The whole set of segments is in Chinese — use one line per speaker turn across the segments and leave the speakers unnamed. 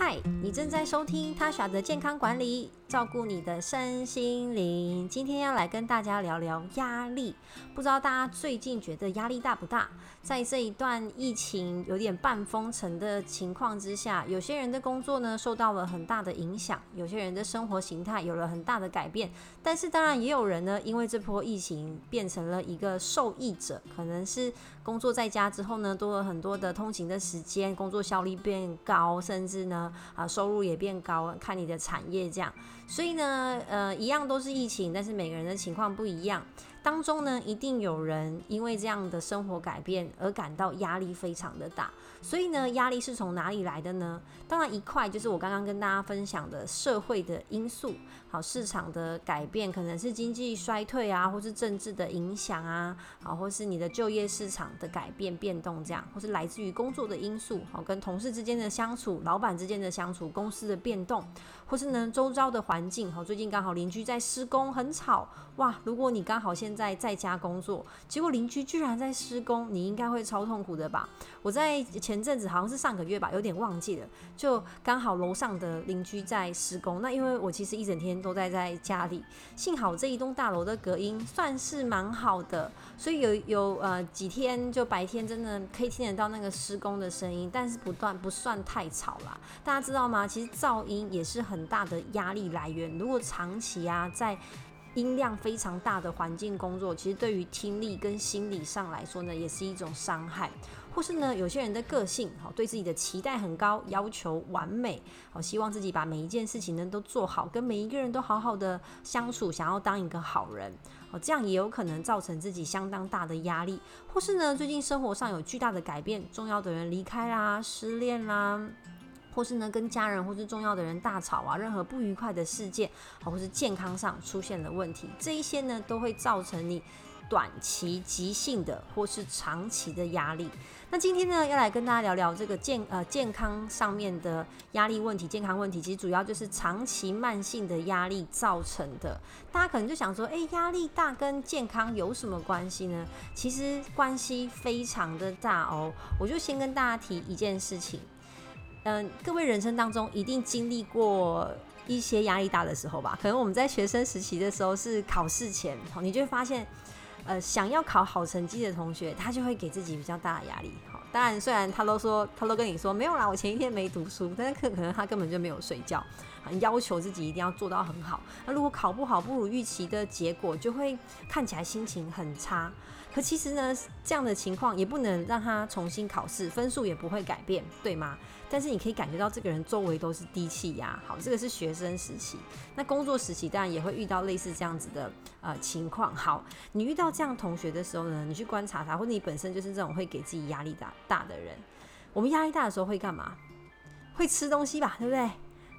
嗨，你正在收听他耍的健康管理，照顾你的身心灵。今天要来跟大家聊聊压力。不知道大家最近觉得压力大不大？在这一段疫情有点半封城的情况之下，有些人的工作呢受到了很大的影响，有些人的生活形态有了很大的改变。但是当然也有人呢，因为这波疫情变成了一个受益者，可能是工作在家之后呢，多了很多的通勤的时间，工作效率变高，甚至呢。啊，收入也变高，看你的产业这样，所以呢，呃，一样都是疫情，但是每个人的情况不一样。当中呢，一定有人因为这样的生活改变而感到压力非常的大。所以呢，压力是从哪里来的呢？当然，一块就是我刚刚跟大家分享的社会的因素，好，市场的改变，可能是经济衰退啊，或是政治的影响啊，好，或是你的就业市场的改变变动这样，或是来自于工作的因素，好，跟同事之间的相处，老板之间的相处，公司的变动，或是呢周遭的环境，好，最近刚好邻居在施工，很吵，哇，如果你刚好现在在家工作，结果邻居居然在施工，你应该会超痛苦的吧？我在。前阵子好像是上个月吧，有点忘记了，就刚好楼上的邻居在施工。那因为我其实一整天都在在家里，幸好这一栋大楼的隔音算是蛮好的，所以有有呃几天就白天真的可以听得到那个施工的声音，但是不断不算太吵啦。大家知道吗？其实噪音也是很大的压力来源。如果长期啊在音量非常大的环境工作，其实对于听力跟心理上来说呢，也是一种伤害。或是呢，有些人的个性好，对自己的期待很高，要求完美，好，希望自己把每一件事情呢都做好，跟每一个人都好好的相处，想要当一个好人，哦，这样也有可能造成自己相当大的压力。或是呢，最近生活上有巨大的改变，重要的人离开啦，失恋啦，或是呢跟家人或是重要的人大吵啊，任何不愉快的事件，或是健康上出现了问题，这一些呢都会造成你。短期急性的或是长期的压力，那今天呢要来跟大家聊聊这个健呃健康上面的压力问题，健康问题其实主要就是长期慢性的压力造成的。大家可能就想说，哎，压力大跟健康有什么关系呢？其实关系非常的大哦。我就先跟大家提一件事情，嗯，各位人生当中一定经历过一些压力大的时候吧？可能我们在学生时期的时候是考试前，你就会发现。呃，想要考好成绩的同学，他就会给自己比较大的压力。好，当然，虽然他都说，他都跟你说没有啦，我前一天没读书，但是可可能他根本就没有睡觉，很要求自己一定要做到很好。那如果考不好，不如预期的结果，就会看起来心情很差。可其实呢，这样的情况也不能让他重新考试，分数也不会改变，对吗？但是你可以感觉到这个人周围都是低气压。好，这个是学生时期，那工作时期当然也会遇到类似这样子的呃情况。好，你遇到这样同学的时候呢，你去观察他，或者你本身就是这种会给自己压力大大的人。我们压力大的时候会干嘛？会吃东西吧，对不对？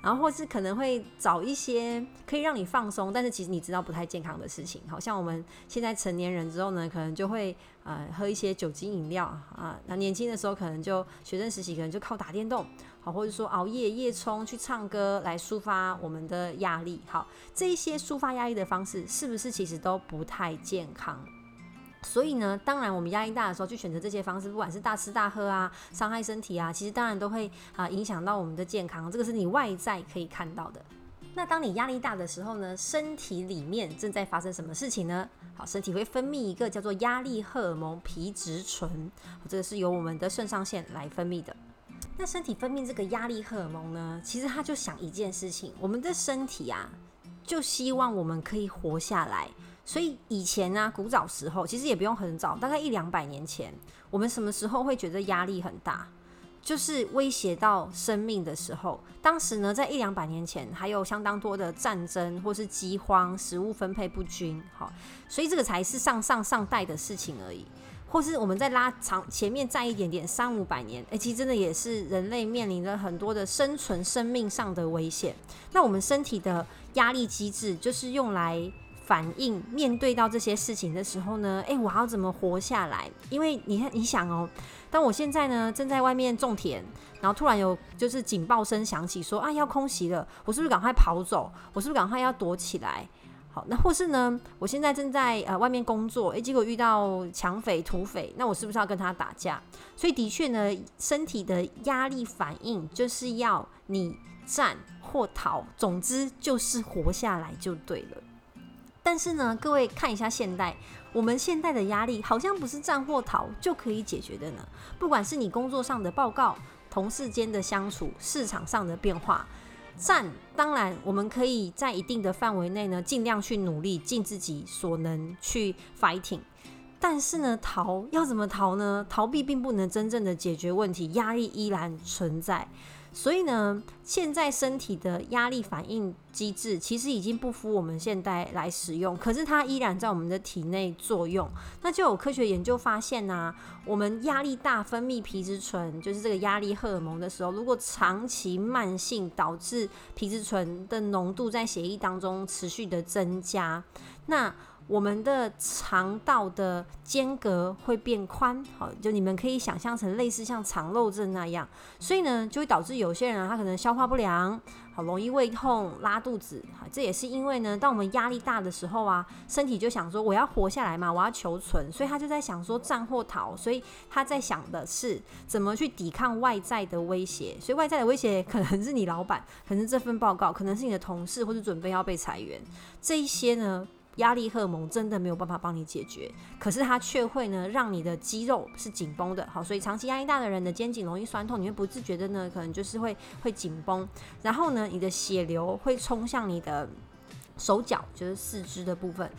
然后或是可能会找一些可以让你放松，但是其实你知道不太健康的事情。好像我们现在成年人之后呢，可能就会呃喝一些酒精饮料啊。那年轻的时候可能就学生时期可能就靠打电动，好，或者说熬夜夜冲去唱歌来抒发我们的压力。好，这一些抒发压力的方式是不是其实都不太健康？所以呢，当然我们压力大的时候去选择这些方式，不管是大吃大喝啊，伤害身体啊，其实当然都会啊影响到我们的健康。这个是你外在可以看到的。那当你压力大的时候呢，身体里面正在发生什么事情呢？好，身体会分泌一个叫做压力荷尔蒙皮质醇，这个是由我们的肾上腺来分泌的。那身体分泌这个压力荷尔蒙呢，其实它就想一件事情，我们的身体啊，就希望我们可以活下来。所以以前呢，古早时候其实也不用很早，大概一两百年前，我们什么时候会觉得压力很大？就是威胁到生命的时候。当时呢，在一两百年前，还有相当多的战争或是饥荒，食物分配不均，好，所以这个才是上上上代的事情而已。或是我们再拉长前面再一点点，三五百年，诶，其实真的也是人类面临着很多的生存、生命上的危险。那我们身体的压力机制就是用来。反应面对到这些事情的时候呢，诶，我要怎么活下来？因为你看，你想哦，当我现在呢正在外面种田，然后突然有就是警报声响起，说啊要空袭了，我是不是赶快跑走？我是不是赶快要躲起来？好，那或是呢，我现在正在呃外面工作，诶，结果遇到抢匪、土匪，那我是不是要跟他打架？所以的确呢，身体的压力反应就是要你战或逃，总之就是活下来就对了。但是呢，各位看一下现代，我们现代的压力好像不是战或逃就可以解决的呢。不管是你工作上的报告、同事间的相处、市场上的变化。战当然，我们可以在一定的范围内呢，尽量去努力，尽自己所能去 fighting。但是呢，逃要怎么逃呢？逃避并不能真正的解决问题，压力依然存在。所以呢，现在身体的压力反应机制其实已经不敷我们现代来使用，可是它依然在我们的体内作用。那就有科学研究发现呢，我们压力大分泌皮质醇，就是这个压力荷尔蒙的时候，如果长期慢性导致皮质醇的浓度在血液当中持续的增加，那我们的肠道的间隔会变宽，好，就你们可以想象成类似像肠漏症那样，所以呢，就会导致有些人啊，他可能消化不良，好容易胃痛、拉肚子，哈，这也是因为呢，当我们压力大的时候啊，身体就想说我要活下来嘛，我要求存，所以他就在想说战或逃，所以他在想的是怎么去抵抗外在的威胁，所以外在的威胁可能是你老板，可能是这份报告，可能是你的同事，或者准备要被裁员，这一些呢。压力荷尔蒙真的没有办法帮你解决，可是它却会呢让你的肌肉是紧绷的，好，所以长期压力大的人的肩颈容易酸痛，你会不自觉的呢，可能就是会会紧绷，然后呢，你的血流会冲向你的手脚，就是四肢的部分，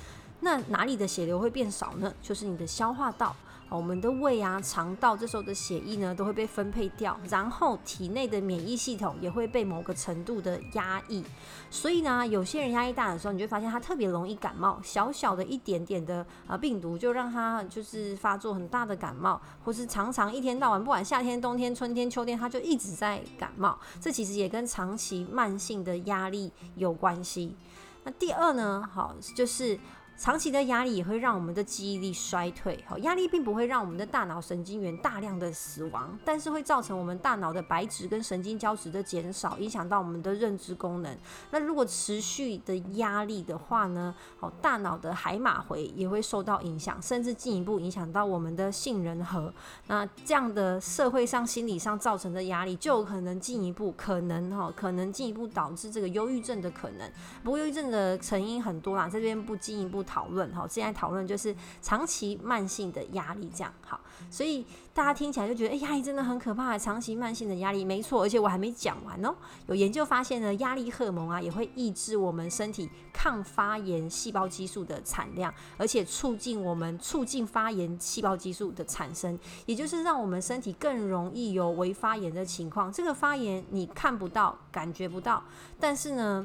那哪里的血流会变少呢？就是你的消化道。我们的胃啊、肠道这时候的血液呢，都会被分配掉，然后体内的免疫系统也会被某个程度的压抑。所以呢，有些人压力大的时候，你就发现他特别容易感冒，小小的一点点的啊病毒就让他就是发作很大的感冒，或是常常一天到晚，不管夏天、冬天、春天、秋天，他就一直在感冒。这其实也跟长期慢性的压力有关系。那第二呢，好就是。长期的压力也会让我们的记忆力衰退。好，压力并不会让我们的大脑神经元大量的死亡，但是会造成我们大脑的白质跟神经胶质的减少，影响到我们的认知功能。那如果持续的压力的话呢？好，大脑的海马回也会受到影响，甚至进一步影响到我们的杏仁核。那这样的社会上、心理上造成的压力，就有可能进一步可能哈，可能进一步导致这个忧郁症的可能。不过忧郁症的成因很多啦，在这边不进一步。讨论哈，现在讨论就是长期慢性的压力，这样好，所以大家听起来就觉得，哎，压力真的很可怕，长期慢性的压力，没错，而且我还没讲完哦。有研究发现呢，压力荷尔蒙啊，也会抑制我们身体抗发炎细胞激素的产量，而且促进我们促进发炎细胞激素的产生，也就是让我们身体更容易有微发炎的情况。这个发炎你看不到、感觉不到，但是呢。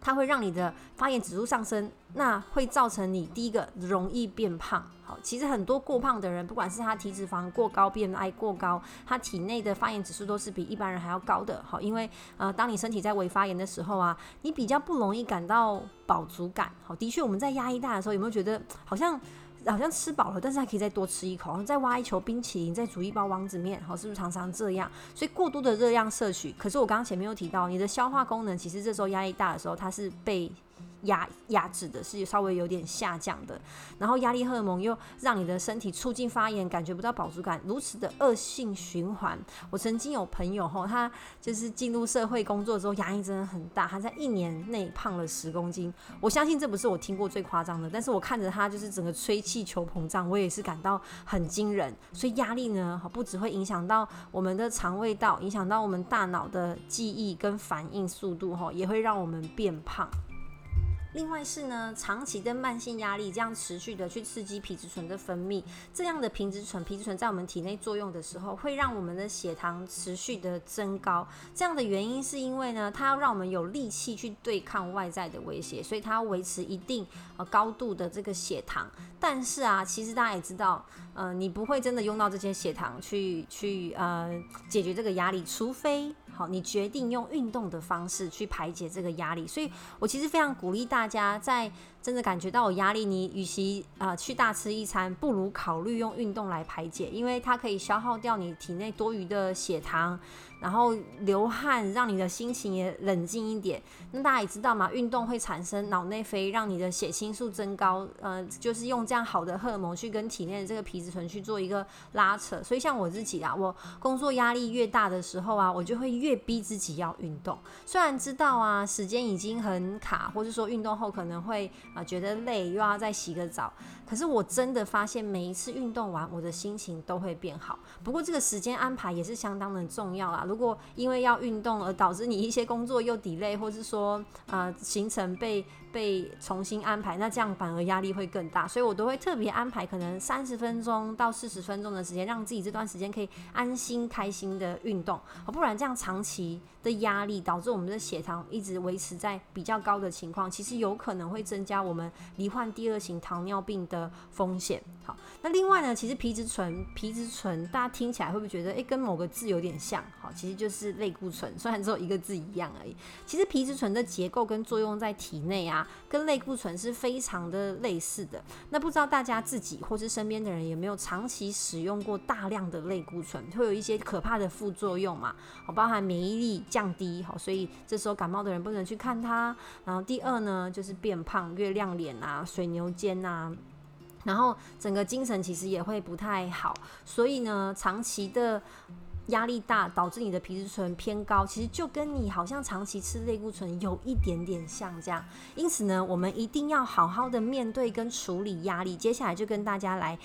它会让你的发炎指数上升，那会造成你第一个容易变胖。好，其实很多过胖的人，不管是他体脂肪过高、变矮过高，他体内的发炎指数都是比一般人还要高的。好，因为呃，当你身体在微发炎的时候啊，你比较不容易感到饱足感。好，的确，我们在压力大的时候，有没有觉得好像？好像吃饱了，但是还可以再多吃一口，再挖一球冰淇淋，再煮一包王子面，好，是不是常常这样？所以过多的热量摄取，可是我刚刚前面有提到，你的消化功能其实这时候压力大的时候，它是被。压压制的是稍微有点下降的，然后压力荷尔蒙又让你的身体促进发炎，感觉不到饱足感，如此的恶性循环。我曾经有朋友吼，他就是进入社会工作之后，压力真的很大，他在一年内胖了十公斤。我相信这不是我听过最夸张的，但是我看着他就是整个吹气球膨胀，我也是感到很惊人。所以压力呢，不只会影响到我们的肠胃道，影响到我们大脑的记忆跟反应速度，吼，也会让我们变胖。另外是呢，长期的慢性压力这样持续的去刺激皮质醇的分泌，这样的皮质醇，皮质醇在我们体内作用的时候，会让我们的血糖持续的增高。这样的原因是因为呢，它要让我们有力气去对抗外在的威胁，所以它要维持一定呃高度的这个血糖。但是啊，其实大家也知道，呃，你不会真的用到这些血糖去去呃解决这个压力，除非。好，你决定用运动的方式去排解这个压力，所以我其实非常鼓励大家在真的感觉到有压力，你与其呃去大吃一餐，不如考虑用运动来排解，因为它可以消耗掉你体内多余的血糖。然后流汗，让你的心情也冷静一点。那大家也知道嘛，运动会产生脑内啡，让你的血清素增高。呃，就是用这样好的荷尔蒙去跟体内的这个皮质醇去做一个拉扯。所以像我自己啊，我工作压力越大的时候啊，我就会越逼自己要运动。虽然知道啊，时间已经很卡，或者说运动后可能会啊觉得累，又要再洗个澡。可是我真的发现，每一次运动完，我的心情都会变好。不过这个时间安排也是相当的重要啦。如果因为要运动而导致你一些工作又 delay，或是说呃行程被被重新安排，那这样反而压力会更大。所以我都会特别安排可能三十分钟到四十分钟的时间，让自己这段时间可以安心开心的运动。不然这样长期的压力导致我们的血糖一直维持在比较高的情况，其实有可能会增加我们罹患第二型糖尿病的。风险好，那另外呢，其实皮质醇，皮质醇大家听起来会不会觉得，诶，跟某个字有点像？好，其实就是类固醇，虽然只有一个字一样而已。其实皮质醇的结构跟作用在体内啊，跟类固醇是非常的类似的。那不知道大家自己或是身边的人有没有长期使用过大量的类固醇，会有一些可怕的副作用嘛？好，包含免疫力降低，好，所以这时候感冒的人不能去看它。然后第二呢，就是变胖、月亮脸啊、水牛肩啊。然后整个精神其实也会不太好，所以呢，长期的压力大导致你的皮质醇偏高，其实就跟你好像长期吃类固醇有一点点像这样。因此呢，我们一定要好好的面对跟处理压力。接下来就跟大家来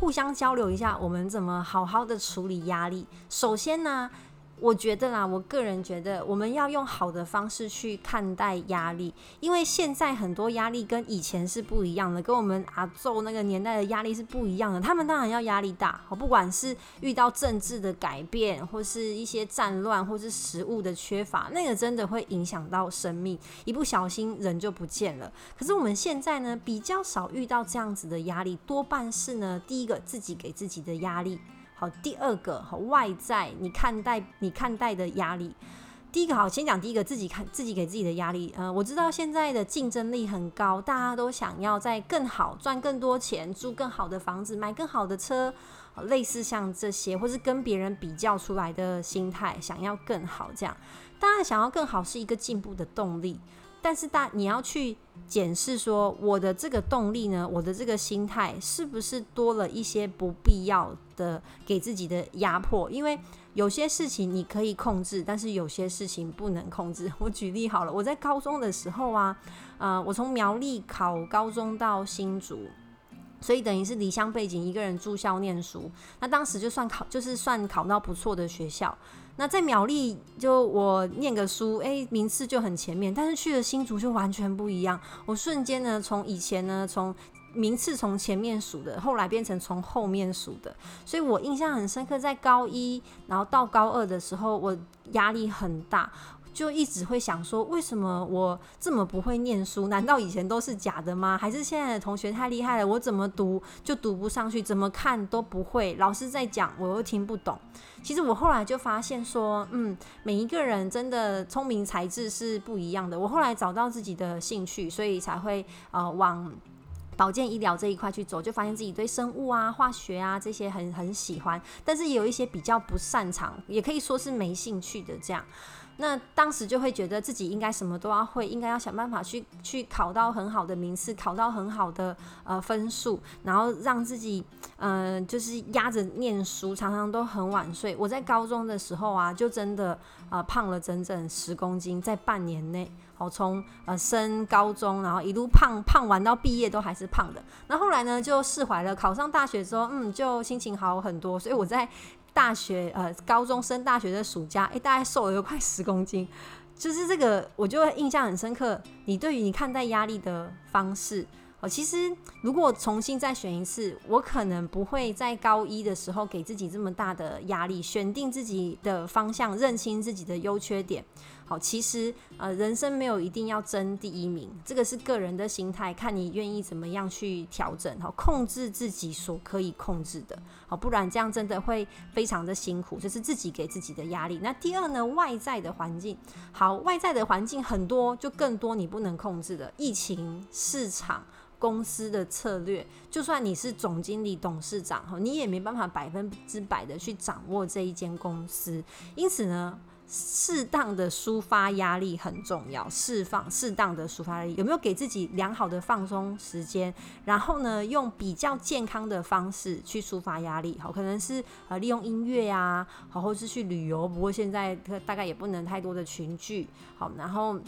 互相交流一下，我们怎么好好的处理压力。首先呢。我觉得啦，我个人觉得，我们要用好的方式去看待压力，因为现在很多压力跟以前是不一样的，跟我们阿昼那个年代的压力是不一样的。他们当然要压力大，好不管是遇到政治的改变，或是一些战乱，或是食物的缺乏，那个真的会影响到生命，一不小心人就不见了。可是我们现在呢，比较少遇到这样子的压力，多半是呢，第一个自己给自己的压力。好，第二个好外在你看待你看待的压力。第一个好，先讲第一个自己看自己给自己的压力。嗯，我知道现在的竞争力很高，大家都想要在更好赚更多钱，住更好的房子，买更好的车，类似像这些，或是跟别人比较出来的心态，想要更好这样。当然，想要更好是一个进步的动力。但是大你要去检视说，我的这个动力呢，我的这个心态是不是多了一些不必要的给自己的压迫？因为有些事情你可以控制，但是有些事情不能控制。我举例好了，我在高中的时候啊，呃，我从苗栗考高中到新竹，所以等于是离乡背景，一个人住校念书。那当时就算考，就是算考到不错的学校。那在苗栗就我念个书，哎，名次就很前面。但是去了新竹就完全不一样。我瞬间呢，从以前呢，从名次从前面数的，后来变成从后面数的。所以我印象很深刻，在高一然后到高二的时候，我压力很大。就一直会想说，为什么我这么不会念书？难道以前都是假的吗？还是现在的同学太厉害了？我怎么读就读不上去？怎么看都不会？老师在讲，我又听不懂。其实我后来就发现说，嗯，每一个人真的聪明才智是不一样的。我后来找到自己的兴趣，所以才会呃往保健医疗这一块去走，就发现自己对生物啊、化学啊这些很很喜欢，但是也有一些比较不擅长，也可以说是没兴趣的这样。那当时就会觉得自己应该什么都要会，应该要想办法去去考到很好的名次，考到很好的呃分数，然后让自己嗯就是压着念书，常常都很晚睡。我在高中的时候啊，就真的呃胖了整整十公斤，在半年内，好从呃升高中，然后一路胖胖完到毕业都还是胖的。那后来呢就释怀了，考上大学之后，嗯就心情好很多。所以我在。大学呃，高中升大学的暑假，哎，大概瘦了有快十公斤，就是这个，我就印象很深刻。你对于你看待压力的方式，哦，其实如果重新再选一次，我可能不会在高一的时候给自己这么大的压力，选定自己的方向，认清自己的优缺点。好，其实呃，人生没有一定要争第一名，这个是个人的心态，看你愿意怎么样去调整，好，控制自己所可以控制的，好，不然这样真的会非常的辛苦，这是自己给自己的压力。那第二呢，外在的环境，好，外在的环境很多，就更多你不能控制的，疫情、市场。公司的策略，就算你是总经理、董事长哈，你也没办法百分之百的去掌握这一间公司。因此呢，适当的抒发压力很重要，释放适当的抒发压力，有没有给自己良好的放松时间？然后呢，用比较健康的方式去抒发压力，好，可能是呃利用音乐呀，好，或是去旅游。不过现在大概也不能太多的群聚，好，然后。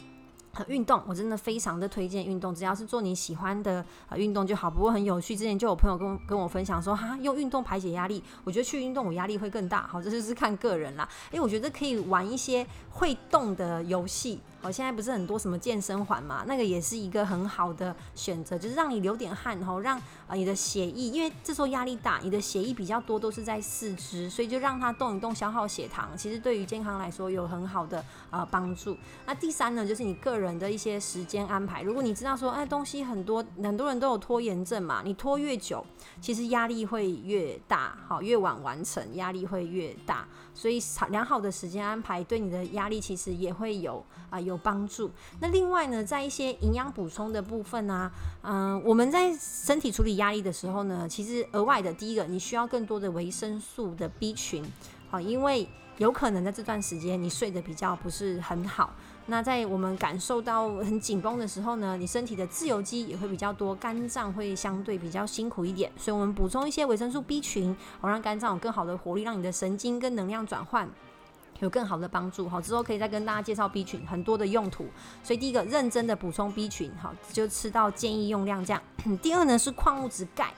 运动，我真的非常的推荐运动，只要是做你喜欢的啊运动就好。不过很有趣，之前就有朋友跟跟我分享说，哈，用运动排解压力，我觉得去运动我压力会更大。好，这就是看个人啦。诶，我觉得可以玩一些会动的游戏。好，现在不是很多什么健身环嘛，那个也是一个很好的选择，就是让你流点汗，然后让啊你的血液，因为这时候压力大，你的血液比较多都是在四肢，所以就让它动一动，消耗血糖，其实对于健康来说有很好的啊帮助。那第三呢，就是你个人的一些时间安排，如果你知道说，哎，东西很多，很多人都有拖延症嘛，你拖越久，其实压力会越大，好，越晚完成压力会越大，所以良好的时间安排对你的压力其实也会有啊。有帮助。那另外呢，在一些营养补充的部分呢，嗯，我们在身体处理压力的时候呢，其实额外的第一个，你需要更多的维生素的 B 群，好，因为有可能在这段时间你睡得比较不是很好。那在我们感受到很紧绷的时候呢，你身体的自由基也会比较多，肝脏会相对比较辛苦一点。所以我们补充一些维生素 B 群，好让肝脏有更好的活力，让你的神经跟能量转换。有更好的帮助，好之后可以再跟大家介绍 B 群很多的用途。所以第一个认真的补充 B 群，好就吃到建议用量这样。第二呢是矿物质钙。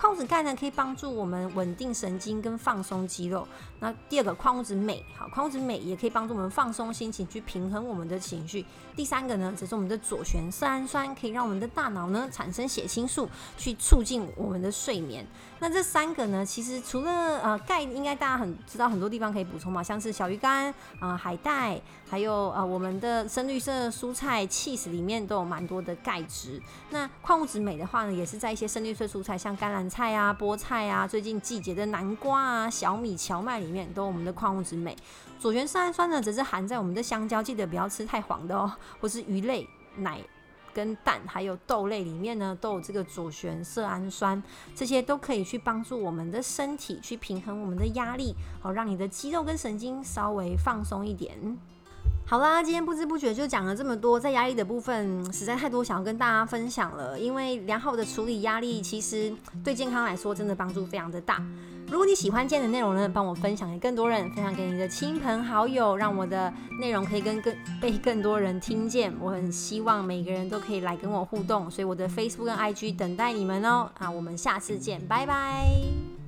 矿物质钙呢，可以帮助我们稳定神经跟放松肌肉。那第二个矿物质镁，好，矿物质镁也可以帮助我们放松心情，去平衡我们的情绪。第三个呢，则是我们的左旋色氨酸，可以让我们的大脑呢产生血清素，去促进我们的睡眠。那这三个呢，其实除了呃钙，应该大家很知道很多地方可以补充嘛，像是小鱼干啊、海带，还有呃我们的深绿色蔬菜 cheese 里面都有蛮多的钙质。那矿物质镁的话呢，也是在一些深绿色蔬菜，像甘蓝。菜啊，菠菜啊，最近季节的南瓜啊，小米、荞麦里面都有我们的矿物质镁。左旋色氨酸呢，则是含在我们的香蕉，记得不要吃太黄的哦，或是鱼类、奶跟蛋，还有豆类里面呢，都有这个左旋色氨酸，这些都可以去帮助我们的身体去平衡我们的压力，好让你的肌肉跟神经稍微放松一点。好啦，今天不知不觉就讲了这么多，在压力的部分实在太多想要跟大家分享了。因为良好的处理压力，其实对健康来说真的帮助非常的大。如果你喜欢今天的内容呢，帮我分享给更多人，分享给你的亲朋好友，让我的内容可以跟更被更多人听见。我很希望每个人都可以来跟我互动，所以我的 Facebook 跟 IG 等待你们哦。啊，我们下次见，拜拜。